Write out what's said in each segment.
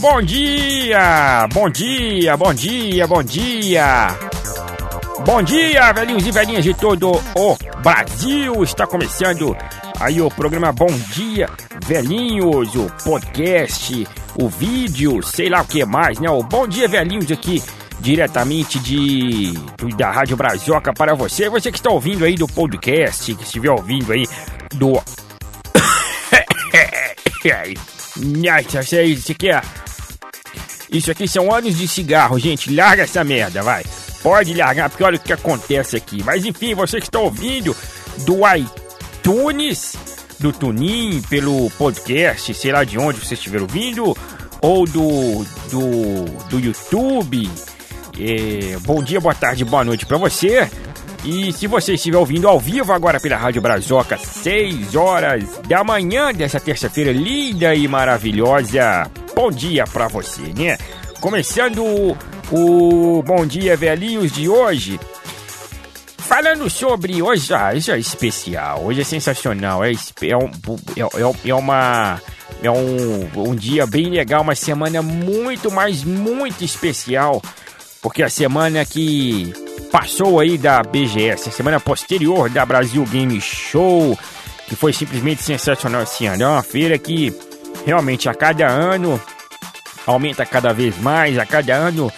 Bom dia! Bom dia, bom dia, bom dia! Bom dia, velhinhos e velhinhas de todo o Brasil! Está começando aí o programa Bom Dia Velhinhos, o podcast, o vídeo, sei lá o que mais, né? O Bom Dia Velhinhos aqui diretamente de da Rádio Brasioca para você, você que está ouvindo aí do podcast, que estiver ouvindo aí do Nossa, isso aqui é Isso aqui são anos de cigarro, gente. Larga essa merda, vai. Pode largar, porque olha o que acontece aqui. Mas enfim, você que está ouvindo do iTunes, do Tunin, pelo podcast, sei lá de onde você estiver ouvindo, ou do, do, do YouTube. É, bom dia, boa tarde, boa noite para você. E se você estiver ouvindo ao vivo agora pela Rádio Brazoca, 6 horas da manhã dessa terça-feira linda e maravilhosa, bom dia para você, né? Começando o Bom Dia Velhinhos de hoje, falando sobre. Hoje, ah, isso é especial, hoje é sensacional, é, é, um, é, é uma. É um, um dia bem legal, uma semana muito, mas muito especial, porque a semana que passou aí da BGS, a semana posterior da Brasil Game Show, que foi simplesmente sensacional esse ano. É uma feira que realmente a cada ano aumenta cada vez mais, a cada ano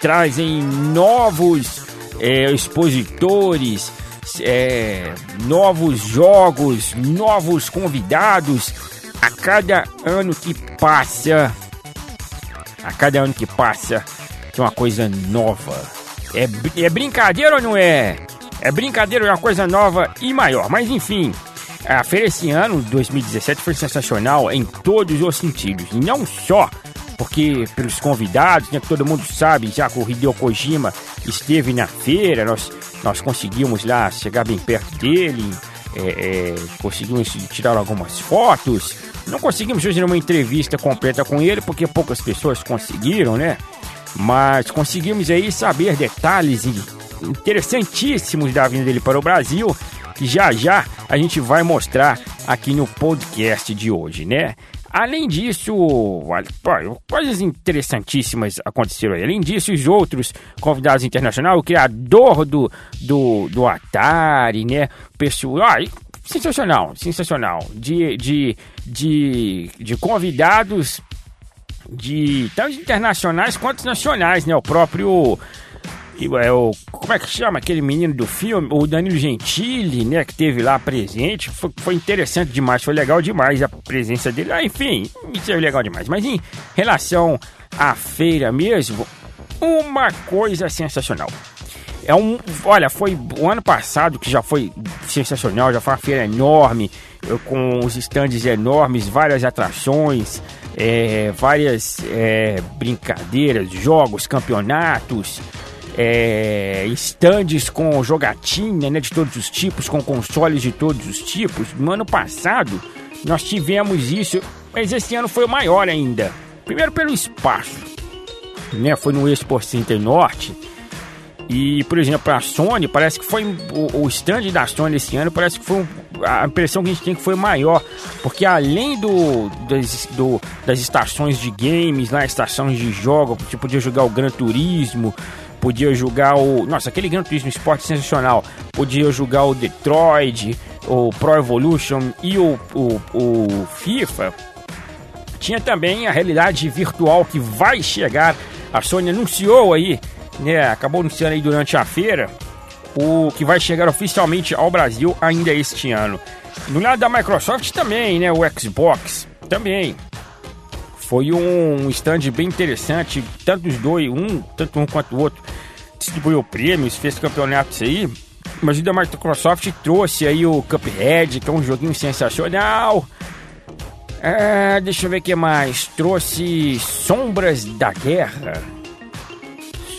trazem novos é, expositores, é, novos jogos, novos convidados. A cada ano que passa, a cada ano que passa, tem uma coisa nova é, é brincadeira ou não é? É brincadeira, é uma coisa nova e maior. Mas enfim, a feira esse ano, 2017, foi sensacional em todos os sentidos. E não só porque pelos convidados, né, todo mundo sabe, já que o Hideo Kojima esteve na feira, nós, nós conseguimos lá chegar bem perto dele, é, é, conseguimos tirar algumas fotos. Não conseguimos fazer uma entrevista completa com ele, porque poucas pessoas conseguiram, né? mas conseguimos aí saber detalhes interessantíssimos da vinda dele para o Brasil, que já já a gente vai mostrar aqui no podcast de hoje, né? Além disso, coisas interessantíssimas aconteceram aí. Além disso, os outros convidados internacionais, o criador do, do, do Atari, né? Pessoal, ah, sensacional, sensacional. De, de, de, de convidados de tanto internacionais quanto nacionais, né? O próprio é o como é que chama aquele menino do filme, o Danilo Gentili, né, que teve lá presente, foi, foi interessante demais, foi legal demais a presença dele. Ah, enfim, isso é legal demais. Mas em relação à feira mesmo, uma coisa sensacional. É um, olha, foi o ano passado que já foi sensacional, já foi uma feira enorme, com os estandes enormes, várias atrações é, várias é, brincadeiras, jogos, campeonatos, é, estandes com jogatina né, de todos os tipos, com consoles de todos os tipos. No ano passado nós tivemos isso, mas esse ano foi maior ainda. Primeiro pelo espaço, né? Foi no Expo Center Norte. E, por exemplo, a Sony, parece que foi o, stand da Sony esse ano, parece que foi a impressão que a gente tem que foi maior, porque além do das, do, das estações de games, lá, estações de jogo, você podia jogar o Gran Turismo, podia jogar o. Nossa, aquele Gran Turismo Esporte sensacional. Podia jogar o Detroit, o Pro Evolution e o, o, o FIFA. Tinha também a realidade virtual que vai chegar. A Sony anunciou aí, né? Acabou anunciando aí durante a feira o que vai chegar oficialmente ao Brasil ainda este ano. No lado da Microsoft também, né? O Xbox também. Foi um stand bem interessante, tanto os dois, um, tanto um quanto o outro, distribuiu prêmios, fez campeonatos aí. Mas o da Microsoft trouxe aí o Cuphead, que é um joguinho sensacional. É, deixa eu ver o que mais. Trouxe Sombras da Guerra.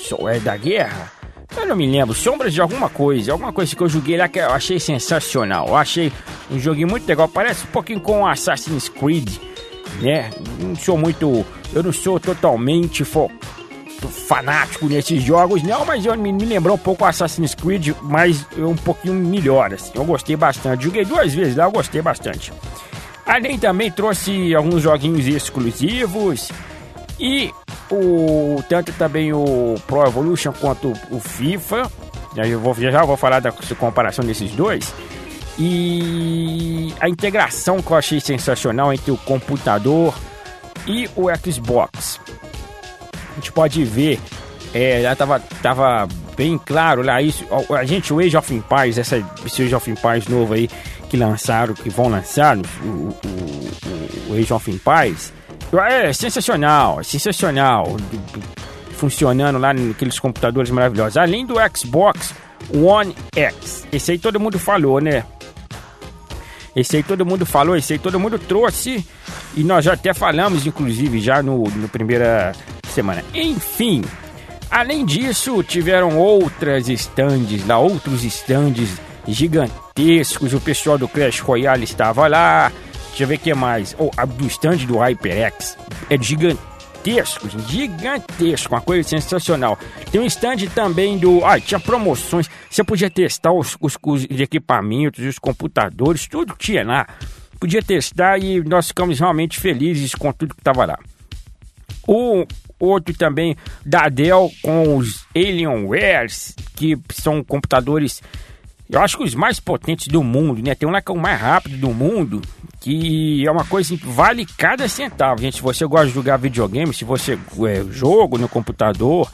So, é da Guerra? Eu não me lembro, Sombras de alguma coisa, alguma coisa que eu joguei lá que eu achei sensacional. Eu achei um joguinho muito legal, parece um pouquinho com Assassin's Creed, né? Não sou muito, eu não sou totalmente fo fanático nesses jogos, não, mas eu me, me lembrou um pouco Assassin's Creed, mas um pouquinho melhor, assim. Eu gostei bastante. Joguei duas vezes lá, eu gostei bastante. Além também trouxe alguns joguinhos exclusivos E o tanto também o Pro Evolution quanto o FIFA. Eu vou, já vou falar da comparação desses dois. E a integração que eu achei sensacional entre o computador e o Xbox. A gente pode ver, é, já tava, tava bem claro lá isso. A gente, o Age of Empires, essa, esse Age of Empires novo aí que lançaram, que vão lançar, o, o, o Age of Empires, é sensacional, é sensacional. Funcionando lá naqueles computadores maravilhosos. Além do Xbox One X. Esse aí todo mundo falou, né? Esse aí todo mundo falou, esse aí todo mundo trouxe. E nós já até falamos, inclusive, já no, no primeira semana. Enfim, além disso, tiveram outras stands lá, outros stands gigantescos. O pessoal do Clash Royale estava lá. Deixa eu ver o que mais. Oh, do stand do HyperX é gigantesco, gigantesco, uma coisa sensacional. Tem um stand também do. Ah, tinha promoções. Você podia testar os, os, os equipamentos, os computadores, tudo tinha lá. Podia testar e nós ficamos realmente felizes com tudo que estava lá. O outro também da Dell com os Alienwares, que são computadores eu acho que os mais potentes do mundo, né? Tem um que é mais rápido do mundo, que é uma coisa que vale cada centavo, gente. Se você gosta de jogar videogame, se você é, jogo no computador,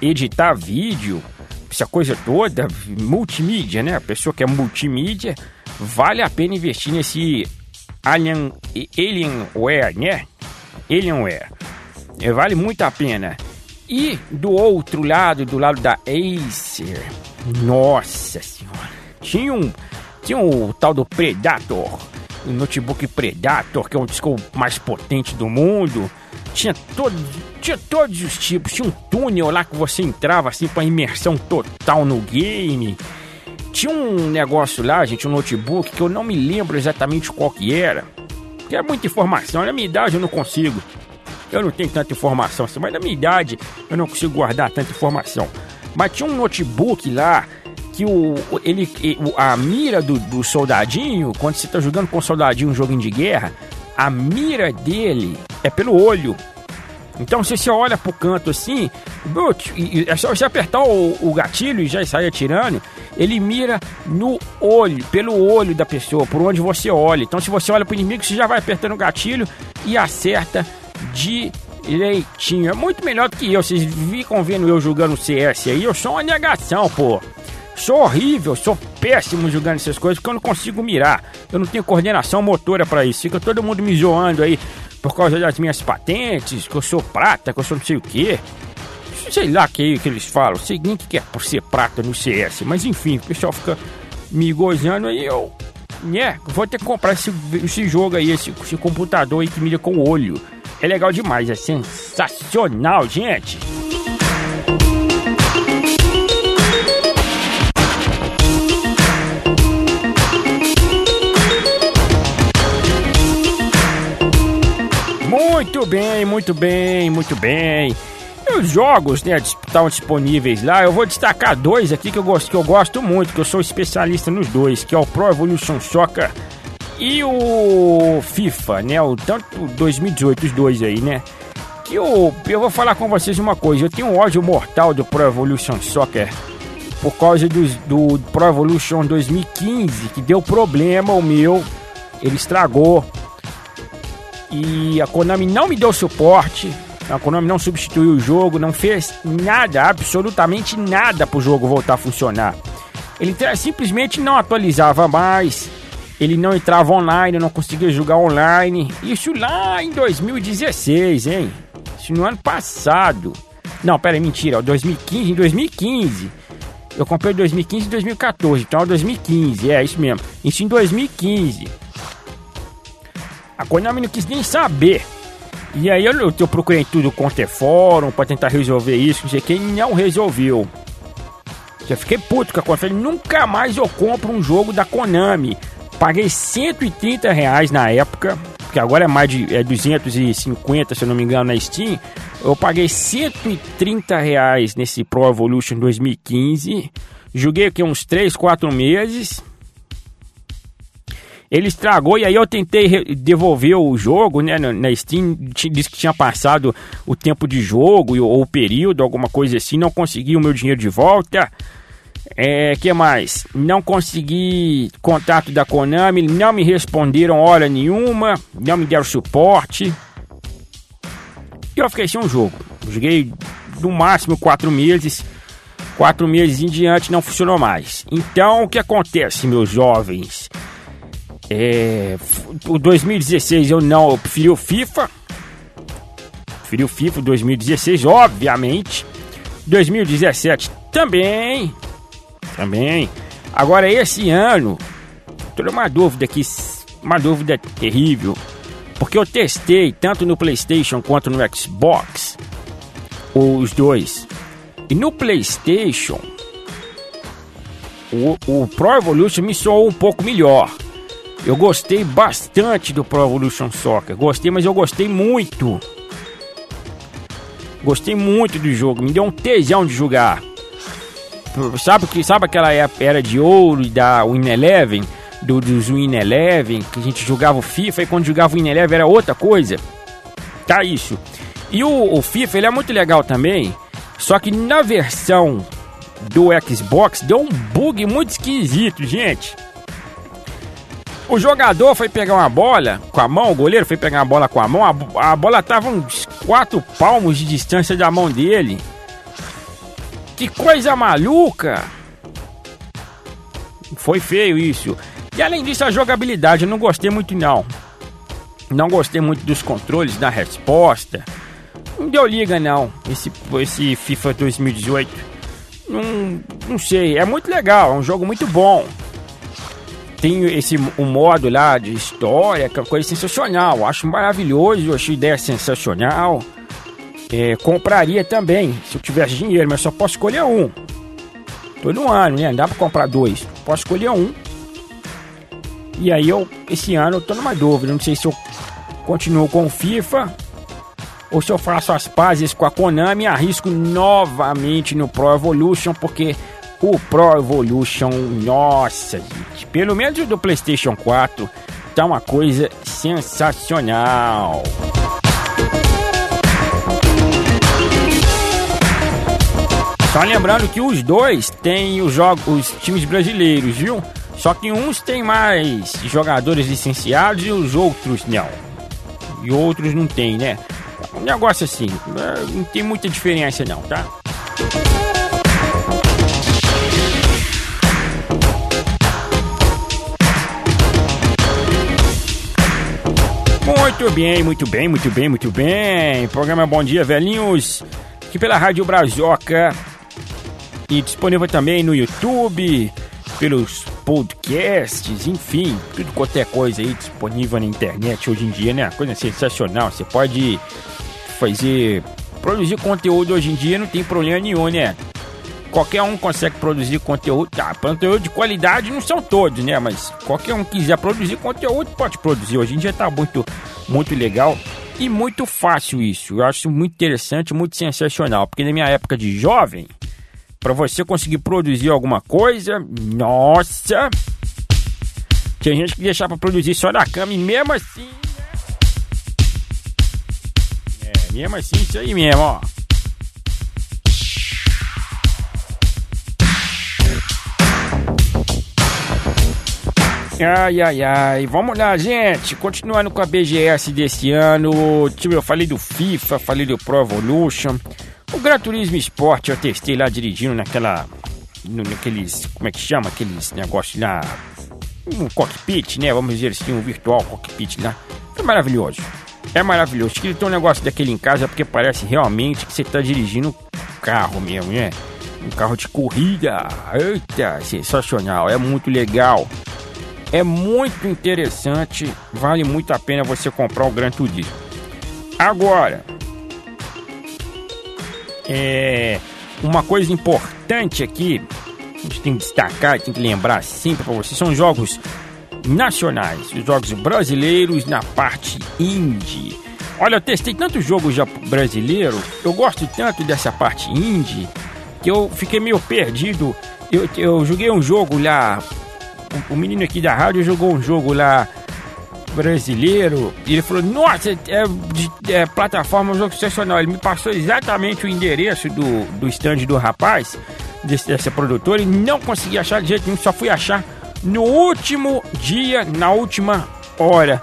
editar vídeo, essa coisa toda, multimídia, né? A pessoa que é multimídia, vale a pena investir nesse Alien, Alienware, né? Alienware. É, vale muito a pena. E do outro lado, do lado da Acer, nossa senhora tinha um, tinha um tal do Predator, o um notebook Predator, que é um disco mais potente do mundo. Tinha, todo, tinha todos os tipos, tinha um túnel lá que você entrava assim para imersão total no game. Tinha um negócio lá, gente, um notebook que eu não me lembro exatamente qual que era. Que é muita informação, na minha idade eu não consigo. Eu não tenho tanta informação assim, mas na minha idade eu não consigo guardar tanta informação. Mas tinha um notebook lá que o, ele, a mira do, do soldadinho, quando você está jogando com o soldadinho um jogo de guerra, a mira dele é pelo olho. Então, se você olha pro canto assim, é só você apertar o, o, gatilho e já sai atirando, ele mira no olho, pelo olho da pessoa, por onde você olha. Então, se você olha pro inimigo, você já vai apertando o gatilho e acerta direitinho. É muito melhor do que eu. Vocês ficam vendo eu jogando CS aí, eu sou uma negação, pô. Sou horrível, sou péssimo jogando essas coisas porque eu não consigo mirar. Eu não tenho coordenação motora para isso. Fica todo mundo me zoando aí por causa das minhas patentes, que eu sou prata, que eu sou não sei o quê. Sei lá que que eles falam. Sei nem que é por ser prata no CS. Mas enfim, o pessoal fica me gozando aí. Eu, né, vou ter que comprar esse, esse jogo aí, esse, esse computador aí que mira com o olho. É legal demais, é sensacional, gente. Muito bem, muito bem, muito bem. Os jogos, né, estão disponíveis lá. Eu vou destacar dois aqui que eu gosto, que eu gosto muito, que eu sou especialista nos dois, que é o Pro Evolution Soccer e o FIFA, né, o tanto 2018 os dois aí, né? Que eu, eu vou falar com vocês uma coisa, eu tenho um ódio mortal do Pro Evolution Soccer por causa do, do Pro Evolution 2015, que deu problema o meu, ele estragou e a Konami não me deu suporte. A Konami não substituiu o jogo, não fez nada, absolutamente nada para o jogo voltar a funcionar. Ele simplesmente não atualizava mais, ele não entrava online, não conseguia jogar online. Isso lá em 2016, hein? Isso no ano passado. Não, pera mentira, 2015, em 2015. Eu comprei em 2015 e 2014, então é 2015, é isso mesmo. Isso em 2015. A Konami não quis nem saber. E aí eu, eu procurei tudo quanto é fórum pra tentar resolver isso, não sei quem não resolveu. Já fiquei puto com a Konami. Nunca mais eu compro um jogo da Konami. Paguei 130 reais na época, que agora é mais de é 250, se eu não me engano, na Steam. Eu paguei 130 reais nesse Pro Evolution 2015. Joguei aqui uns 3, 4 meses. Ele estragou e aí eu tentei devolver o jogo, né? Na Steam disse que tinha passado o tempo de jogo ou o período, alguma coisa assim. Não consegui o meu dinheiro de volta. É, que mais? Não consegui contato da Konami, não me responderam hora nenhuma, não me deram suporte. E eu fiquei sem um jogo. Joguei no máximo quatro meses. Quatro meses em diante não funcionou mais. Então o que acontece, meus jovens? É, o 2016 eu não, eu preferi o FIFA. Preferi o FIFA 2016, obviamente. 2017 também. Também. Agora esse ano, tô uma dúvida aqui, uma dúvida terrível. Porque eu testei tanto no PlayStation quanto no Xbox, os dois. E no PlayStation, o, o Pro Evolution me soou um pouco melhor. Eu gostei bastante do Pro Evolution Soccer. Gostei, mas eu gostei muito. Gostei muito do jogo. Me deu um tesão de jogar. Sabe que sabe aquela era de ouro da Win Eleven, do dos Win Eleven, que a gente jogava o FIFA e quando jogava o Win Eleven era outra coisa. Tá isso. E o, o FIFA ele é muito legal também. Só que na versão do Xbox deu um bug muito esquisito, gente. O jogador foi pegar uma bola com a mão, o goleiro foi pegar uma bola com a mão, a, a bola tava uns quatro palmos de distância da mão dele. Que coisa maluca! Foi feio isso. E além disso, a jogabilidade eu não gostei muito não. Não gostei muito dos controles, da resposta. Não deu liga não, esse, esse FIFA 2018. Não, não sei, é muito legal, é um jogo muito bom tem esse um modo lá de história, que é uma coisa sensacional. Acho maravilhoso, acho ideia sensacional. É, compraria também, se eu tivesse dinheiro, mas só posso escolher um. Todo ano, né? Não dá pra comprar dois. Posso escolher um. E aí eu, esse ano, eu tô numa dúvida. Não sei se eu continuo com o FIFA ou se eu faço as pazes com a Konami e arrisco novamente no Pro Evolution, porque o Pro Evolution, nossa, gente, pelo menos do PlayStation 4, tá uma coisa sensacional. Só lembrando que os dois têm os jogos, os times brasileiros, viu? Só que uns têm mais jogadores licenciados e os outros não. E outros não tem, né? Um negócio assim, é, não tem muita diferença não, tá? Muito bem, muito bem, muito bem, muito bem. Programa Bom Dia Velhinhos, aqui pela Rádio Brazoca e disponível também no YouTube, pelos podcasts, enfim, tudo quanto é coisa aí disponível na internet hoje em dia, né? Coisa sensacional. Você pode fazer, produzir conteúdo hoje em dia, não tem problema nenhum, né? qualquer um consegue produzir conteúdo. Tá, conteúdo de qualidade não são todos, né? Mas qualquer um quiser produzir conteúdo pode produzir. Hoje em dia tá muito, muito legal e muito fácil isso. Eu acho muito interessante, muito sensacional. Porque na minha época de jovem, para você conseguir produzir alguma coisa, nossa, tinha gente que deixava para produzir só na cama e mesmo assim. Né? É, mesmo assim, isso aí mesmo, ó. Ai, ai, ai. Vamos lá, gente. Continuando com a BGS desse ano. Tipo, eu falei do FIFA, falei do Pro Evolution. O Gran Turismo Sport eu testei lá dirigindo naquela. Naqueles. Como é que chama? Aqueles negócios lá. Um cockpit, né? Vamos dizer assim, um virtual cockpit lá. É maravilhoso. É maravilhoso. Que tem um negócio daquele em casa porque parece realmente que você está dirigindo um carro mesmo, né? Um carro de corrida. Eita, sensacional. É muito legal. É muito interessante, vale muito a pena você comprar o Gran Turismo. Agora, é uma coisa importante aqui, a gente tem que destacar, tem que lembrar sempre para vocês, são jogos nacionais, os jogos brasileiros na parte indie. Olha, eu testei tanto jogo já brasileiro, eu gosto tanto dessa parte indie, que eu fiquei meio perdido. Eu, eu joguei um jogo lá o, menino aqui da rádio jogou um jogo lá brasileiro e ele falou: Nossa, é, de, é plataforma, jogo sensacional. Ele me passou exatamente o endereço do, do stand do rapaz, desse, dessa produtora, e não consegui achar de jeito nenhum, só fui achar no último dia, na última hora.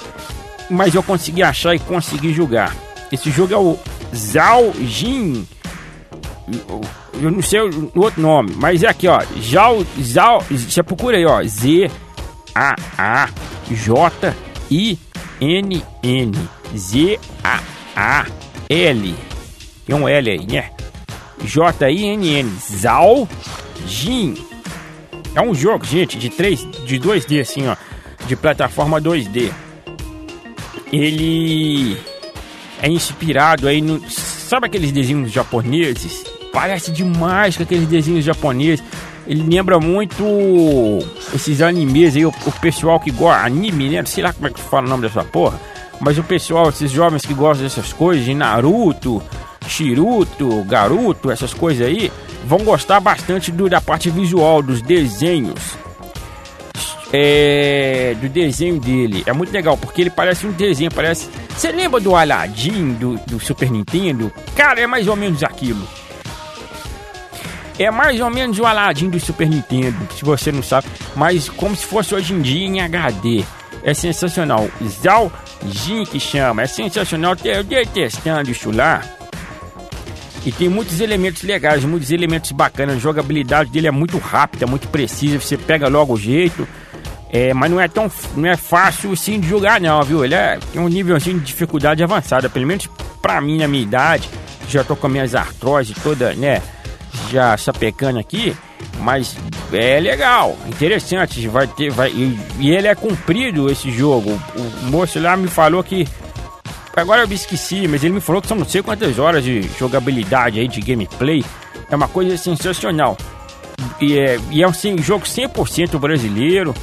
Mas eu consegui achar e consegui jogar. Esse jogo é o Zhao Jin. Eu não sei o outro nome, mas é aqui, ó. Zhao, Zhao, você procura aí, ó. Z A A J I-N-N Z-A-A-L. Tem um L aí, né? J-I-N-N. Zal Jin. É um jogo, gente, de 3, de 2D, assim, ó. De plataforma 2D. Ele é inspirado aí no. Sabe aqueles desenhos japoneses? Parece demais com aqueles desenhos japoneses ele lembra muito esses animes aí, o, o pessoal que gosta, anime, né? Sei lá como é que fala o nome dessa porra. Mas o pessoal, esses jovens que gostam dessas coisas, de Naruto, Shiruto, Garuto, essas coisas aí, vão gostar bastante do, da parte visual, dos desenhos. É, do desenho dele. É muito legal, porque ele parece um desenho, parece... Você lembra do Aladdin, do, do Super Nintendo? Cara, é mais ou menos aquilo. É mais ou menos o Aladdin do Super Nintendo, se você não sabe, mas como se fosse hoje em dia em HD. É sensacional. Zal Jin que chama, é sensacional. Eu dei testando isso lá. E tem muitos elementos legais, muitos elementos bacanas. A jogabilidade dele é muito rápida, muito precisa. Você pega logo o jeito. É, mas não é tão não é fácil assim de jogar não, viu? Ele é, tem um nível assim, de dificuldade avançada, pelo menos pra mim, na minha idade, já tô com minhas artrose toda, né? Já sapecando aqui, mas é legal, interessante, vai ter, vai e, e, ele é cumprido esse jogo. O, moço lá me falou que agora eu me esqueci, mas ele me falou que são não sei quantas horas de jogabilidade aí de gameplay. É uma coisa sensacional. E é, e é um sim, jogo 100% brasileiro.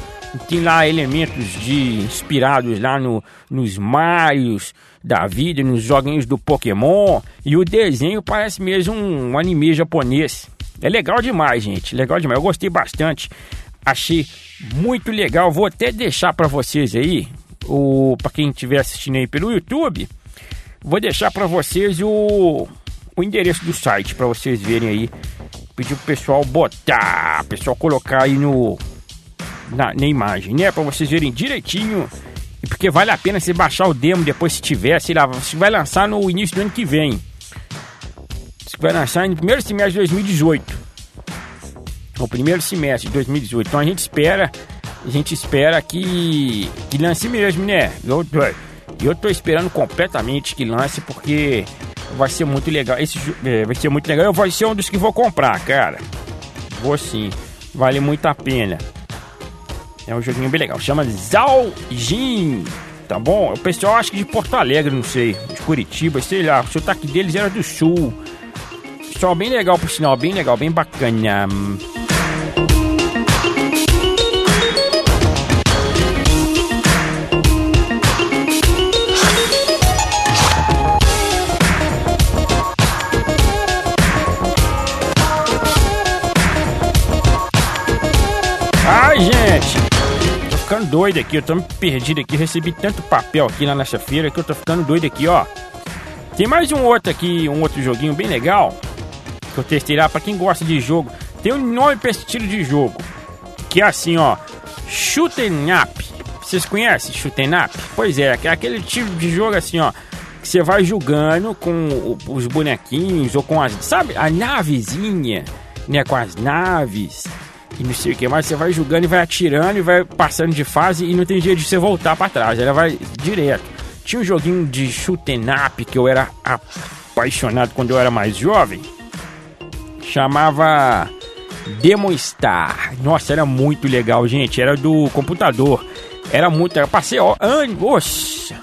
Tem lá elementos de inspirados lá no, nos Marios da vida, nos joguinhos do Pokémon. E o desenho parece mesmo um anime japonês. É legal demais, gente. Legal demais. Eu gostei bastante. Achei muito legal. Vou até deixar para vocês aí, o para quem estiver assistindo aí pelo YouTube, vou deixar para vocês o, o endereço do site para vocês verem aí. Pedir pro pessoal botar, pessoal colocar aí no na, na imagem, né? Para vocês verem direitinho. E porque vale a pena você baixar o demo depois se tiver, sei lá, você vai lançar no início do ano que vem. Você vai lançar no primeiro semestre de 2018. O primeiro semestre de 2018. Então a gente espera, a gente espera que, que lance mesmo, né? Eu, eu tô esperando completamente que lance porque vai ser muito legal. Esse é, vai ser muito legal. Eu vou ser um dos que vou comprar, cara. Vou sim. Vale muito a pena. É um joguinho bem legal. Chama Zaljin. Tá bom? O pessoal acho que de Porto Alegre, não sei. De Curitiba, sei lá. O sotaque deles era do sul. Pessoal bem legal, por sinal. Bem legal, bem bacana. Ficando doido aqui, eu tô me perdido aqui, recebi tanto papel aqui na nessa feira que eu tô ficando doido aqui, ó. Tem mais um outro aqui, um outro joguinho bem legal, que eu testei lá pra quem gosta de jogo. Tem um nome pra esse estilo de jogo, que é assim, ó, Shooting Up. Vocês conhecem Shooting Up? Pois é, é aquele tipo de jogo assim, ó, que você vai jogando com os bonequinhos ou com as, sabe, a navezinha, né, com as naves e não sei o que mais. Você vai jogando e vai atirando e vai passando de fase e não tem jeito de você voltar para trás. Ela vai direto. Tinha um joguinho de shoot'em up que eu era apaixonado quando eu era mais jovem. Chamava Demo Star. Nossa, era muito legal, gente. Era do computador. Era muito. Eu passei anos. Oxa!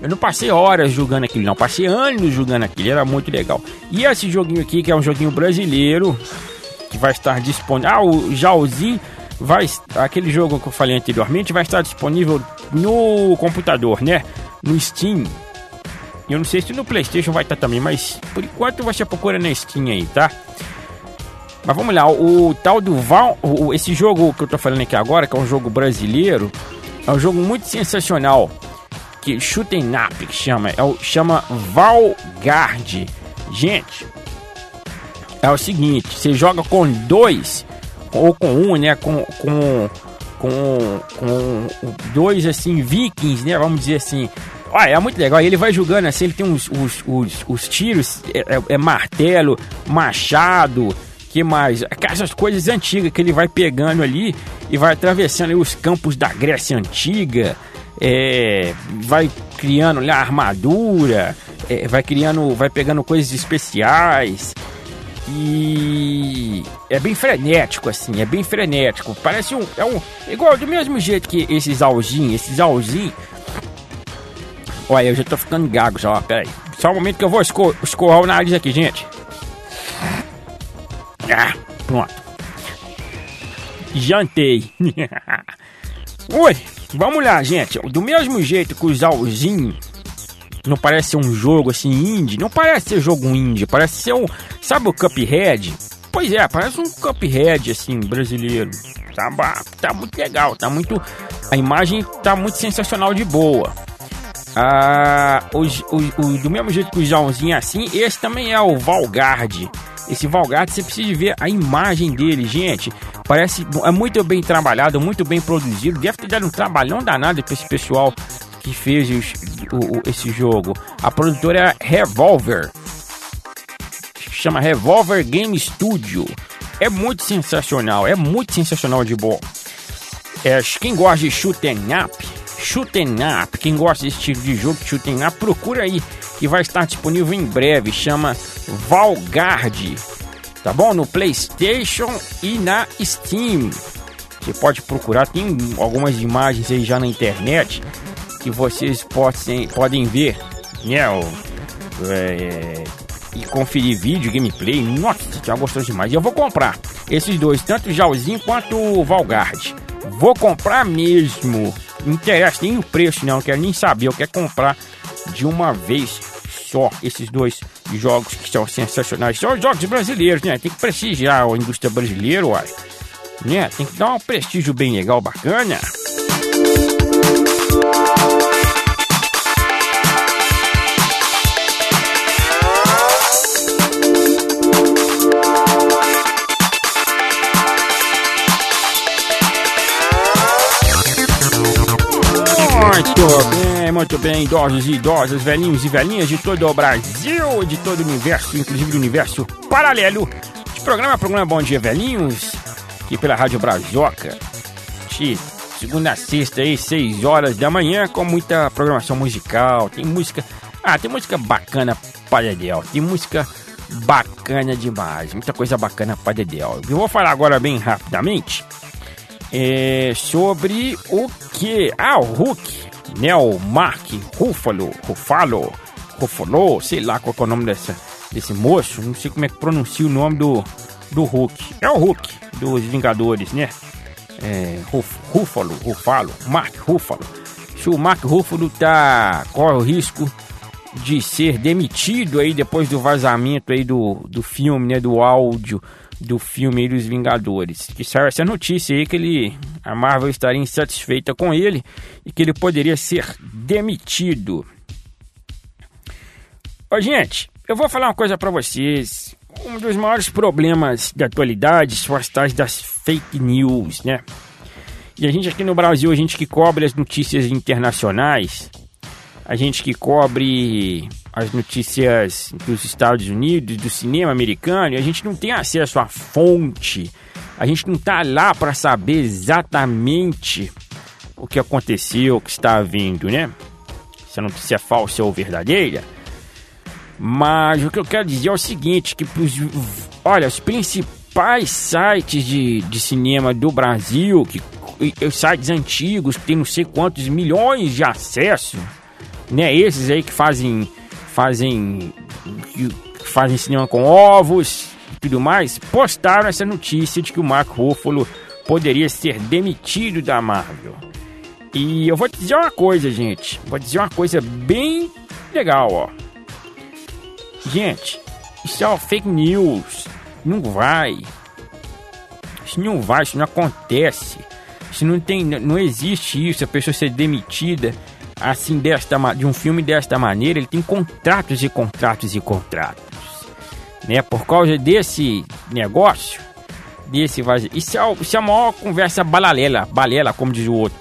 Eu não passei horas jogando aquilo, não. Passei anos jogando aquilo. Era muito legal. E esse joguinho aqui, que é um joguinho brasileiro que vai estar disponível. Ah, o Jaozi vai aquele jogo que eu falei anteriormente vai estar disponível no computador, né? No Steam. Eu não sei se no PlayStation vai estar também, mas por enquanto você procura na Steam aí, tá? Mas vamos lá, o, o tal do Val, o, esse jogo que eu tô falando aqui agora, que é um jogo brasileiro, é um jogo muito sensacional. Que Shooting Up, que chama, é o, chama Valgard. Gente, é o seguinte, você joga com dois, ou com um, né? Com, com, com, com dois, assim, vikings, né? Vamos dizer assim. Olha, é muito legal. Ele vai jogando assim, ele tem os, os, os, os tiros, é, é, é martelo, machado, que mais? Essas coisas antigas que ele vai pegando ali e vai atravessando os campos da Grécia Antiga, é, vai criando lá armadura, é, vai criando, vai pegando coisas especiais e é bem frenético assim, é bem frenético. Parece um, é um igual do mesmo jeito que esses alzinhos, esses alzinhos. Olha, eu já tô ficando gago já, peraí. Só um momento que eu vou escor escorrar o nariz aqui, gente. Ah, pronto. Jantei. Oi, vamos lá, gente. Do mesmo jeito que os alzinhos não parece ser um jogo assim indie, não parece ser jogo indie, parece ser um, sabe o Cuphead? Pois é, parece um Cuphead assim brasileiro. Tá, tá muito legal, tá muito a imagem tá muito sensacional de boa. Ah, os, o, do mesmo jeito que o Joãozinho é assim, esse também é o Valgard. Esse Valgard, você precisa ver a imagem dele, gente. Parece é muito bem trabalhado, muito bem produzido. Deve ter dado um trabalhão danado para esse pessoal que fez o, o, esse jogo. A produtora Revolver. Chama Revolver Game Studio. É muito sensacional, é muito sensacional de bom. É, quem gosta de shoot'em up, shoot'em up, quem gosta desse tipo de jogo, shoot'em up, procura aí que vai estar disponível em breve. Chama Valgard, tá bom? No PlayStation e na Steam. Você pode procurar, tem algumas imagens aí já na internet que vocês podem, podem ver, né? O, é, e conferir vídeo, gameplay. Nossa, já gostou demais. E eu vou comprar esses dois, tanto o Jalzinho quanto o Valgard. Vou comprar mesmo. Não interessa nem o preço, não. Quero nem saber. Eu quero comprar de uma vez só esses dois jogos que são sensacionais. São jogos brasileiros, né? Tem que prestigiar a indústria brasileira, uai. Né? Tem que dar um prestígio bem legal, bacana. Muito bem, muito bem, idosos e idosas, velhinhos e velhinhas de todo o Brasil, de todo o universo, inclusive do universo paralelo. De programa programa Bom Dia Velhinhos, aqui pela Rádio Brazoca. De segunda a sexta aí, 6 horas da manhã, com muita programação musical. Tem música. Ah, tem música bacana para Dedel. Tem música bacana demais. Muita coisa bacana para Dedel. Eu vou falar agora bem rapidamente é, sobre o que. Ah, o Hulk, né? O Mark Ruffalo, Ruffalo, Ruffalo, sei lá qual é o nome dessa, desse moço. Não sei como é que pronuncia o nome do, do Hulk. É o Hulk dos Vingadores, né? É, Ruff, Ruffalo, Ruffalo, Mark Ruffalo. Se o Mark Ruffalo tá, corre o risco de ser demitido aí depois do vazamento aí do, do filme, né? Do áudio do filme dos Vingadores. Que saiu essa notícia aí que ele, a Marvel estaria insatisfeita com ele e que ele poderia ser demitido. Ô, gente, eu vou falar uma coisa para vocês. Um dos maiores problemas da atualidade são as tais das fake news, né? E a gente aqui no Brasil, a gente que cobre as notícias internacionais, a gente que cobre as notícias dos Estados Unidos, do cinema americano, e a gente não tem acesso à fonte. A gente não está lá para saber exatamente o que aconteceu, o que está havendo, né? Se a notícia é falsa ou verdadeira. Mas o que eu quero dizer é o seguinte, que os, olha, os principais sites de, de cinema do Brasil, que os sites antigos que tem não sei quantos milhões de acessos, né? Esses aí que fazem fazem fazem cinema com ovos e tudo mais, postaram essa notícia de que o Mark Ruffalo poderia ser demitido da Marvel. E eu vou dizer uma coisa, gente. Vou dizer uma coisa bem legal, ó. Gente, isso é fake news. Não vai. Isso não vai, isso não acontece. Isso não tem, não existe isso, a pessoa ser demitida assim desta de um filme desta maneira, ele tem contratos e contratos e contratos. Né? Por causa desse negócio, desse vazio. Isso é, isso é a maior conversa balalela, balela, como diz o outro.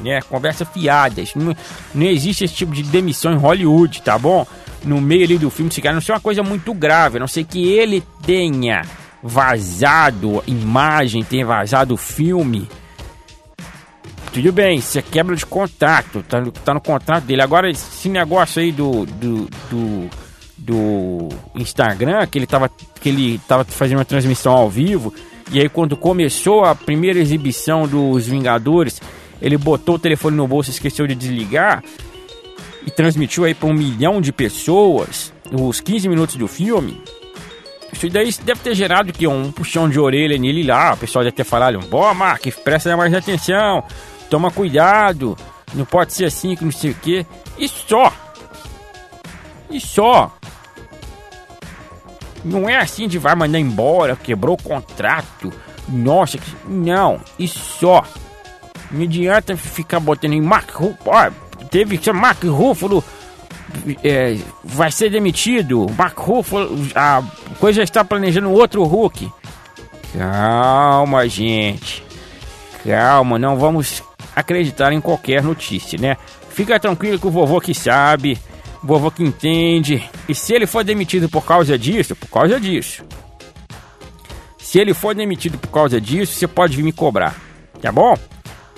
Né? Conversa fiada. Isso não, não existe esse tipo de demissão em Hollywood, tá bom? No meio ali do filme, se cara não ser uma coisa muito grave, a não ser que ele tenha vazado imagem, tenha vazado filme tudo bem, isso é quebra de contrato, tá, tá no contrato dele. Agora, esse negócio aí do, do, do, do Instagram, que ele, tava, que ele tava fazendo uma transmissão ao vivo, e aí quando começou a primeira exibição dos Vingadores, ele botou o telefone no bolso, esqueceu de desligar, e transmitiu aí para um milhão de pessoas os 15 minutos do filme. Isso daí deve ter gerado que um puxão de orelha nele lá. O pessoal deve ter falado: Boa, Mark, presta mais atenção toma cuidado, não pode ser assim, que não sei o que. E só. E só. Não é assim de vai mandar embora, quebrou o contrato. Nossa, que... não. E só. Não adianta ficar botando em Mark Ruffalo. Teve que Mark Ruffalo. É, vai ser demitido. Mark Ruffalo. A coisa está planejando outro Hulk. Calma, gente. Calma, não vamos acreditar em qualquer notícia, né? Fica tranquilo que o vovô que sabe, o vovô que entende. E se ele for demitido por causa disso, por causa disso. Se ele for demitido por causa disso, você pode vir me cobrar, tá bom?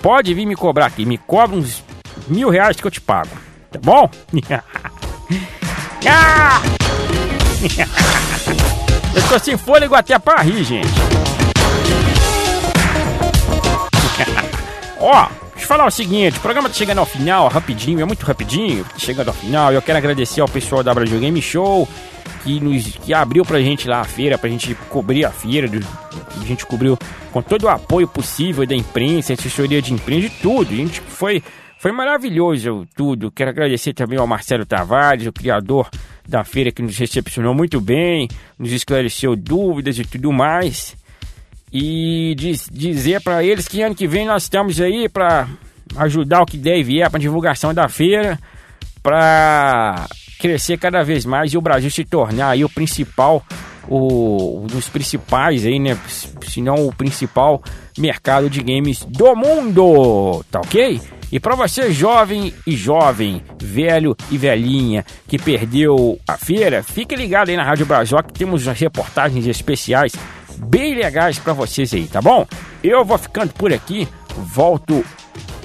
Pode vir me cobrar aqui, me cobra uns mil reais que eu te pago, tá bom? ah! eu tô sem fôlego até pra rir, gente. Ó, Deixa eu falar o seguinte, o programa tá chegando ao final, rapidinho, é muito rapidinho, chegando ao final. Eu quero agradecer ao pessoal da Brasil Game Show que nos que abriu pra gente lá a feira, pra gente cobrir a feira, a gente cobriu com todo o apoio possível da imprensa, assessoria de imprensa, de tudo. A gente foi foi maravilhoso tudo. Quero agradecer também ao Marcelo Tavares, o criador da feira que nos recepcionou muito bem, nos esclareceu dúvidas e tudo mais e diz, dizer para eles que ano que vem nós estamos aí para ajudar o que der e vier para divulgação da feira, para crescer cada vez mais e o Brasil se tornar aí o principal, o, um dos principais aí, né? Se não o principal mercado de games do mundo, tá ok? E para você jovem e jovem, velho e velhinha que perdeu a feira, fique ligado aí na Rádio Brasil que temos reportagens especiais bem legais para vocês aí, tá bom? Eu vou ficando por aqui, volto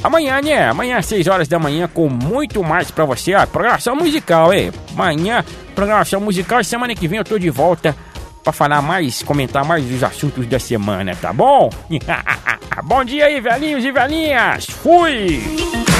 amanhã, né? Amanhã às 6 horas da manhã com muito mais para você. Ah, programação musical, hein? Amanhã, programação musical e semana que vem eu tô de volta para falar mais, comentar mais os assuntos da semana, tá bom? bom dia aí, velhinhos e velhinhas. Fui!